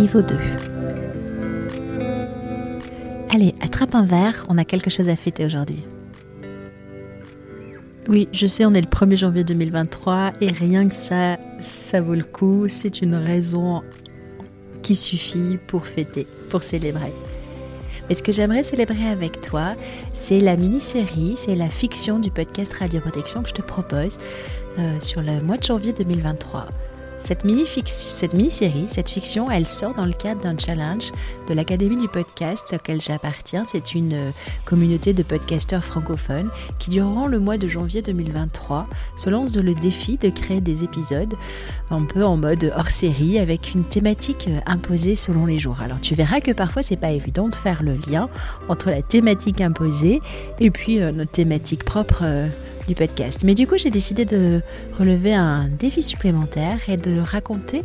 niveau 2. Allez, attrape un verre, on a quelque chose à fêter aujourd'hui. Oui, je sais, on est le 1er janvier 2023 et rien que ça, ça vaut le coup. C'est une raison qui suffit pour fêter, pour célébrer. Mais ce que j'aimerais célébrer avec toi, c'est la mini-série, c'est la fiction du podcast Radio Protection que je te propose euh, sur le mois de janvier 2023. Cette mini-série, cette fiction, elle sort dans le cadre d'un challenge de l'Académie du podcast auquel j'appartiens. C'est une euh, communauté de podcasteurs francophones qui, durant le mois de janvier 2023, se lance le défi de créer des épisodes un peu en mode hors série avec une thématique euh, imposée selon les jours. Alors tu verras que parfois c'est pas évident de faire le lien entre la thématique imposée et puis euh, notre thématique propre podcast. Mais du coup, j'ai décidé de relever un défi supplémentaire et de raconter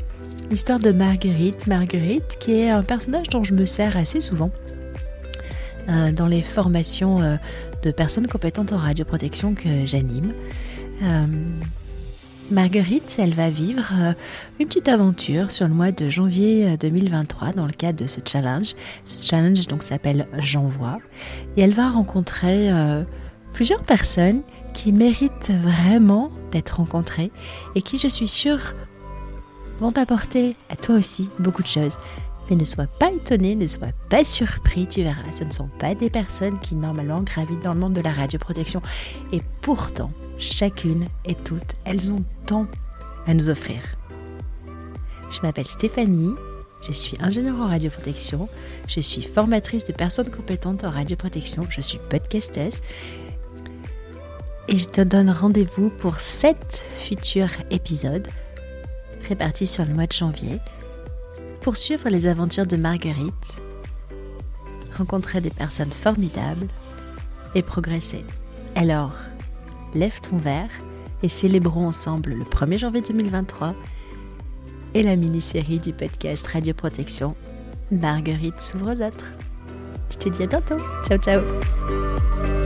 l'histoire de Marguerite. Marguerite, qui est un personnage dont je me sers assez souvent euh, dans les formations euh, de personnes compétentes en radioprotection que j'anime. Euh, Marguerite, elle va vivre une petite aventure sur le mois de janvier 2023 dans le cadre de ce challenge. Ce challenge donc s'appelle J'envoie et elle va rencontrer plusieurs personnes qui méritent vraiment d'être rencontrés et qui, je suis sûre, vont apporter à toi aussi beaucoup de choses. Mais ne sois pas étonné, ne sois pas surpris, tu verras, ce ne sont pas des personnes qui normalement gravitent dans le monde de la radioprotection. Et pourtant, chacune et toutes, elles ont tant à nous offrir. Je m'appelle Stéphanie, je suis ingénieure en radioprotection, je suis formatrice de personnes compétentes en radioprotection, je suis podcasteuse et je te donne rendez-vous pour sept futurs épisodes répartis sur le mois de janvier pour suivre les aventures de Marguerite, rencontrer des personnes formidables et progresser. Alors, lève ton verre et célébrons ensemble le 1er janvier 2023 et la mini-série du podcast Radio Protection Marguerite s'ouvre aux autres. Je te dis à bientôt. Ciao ciao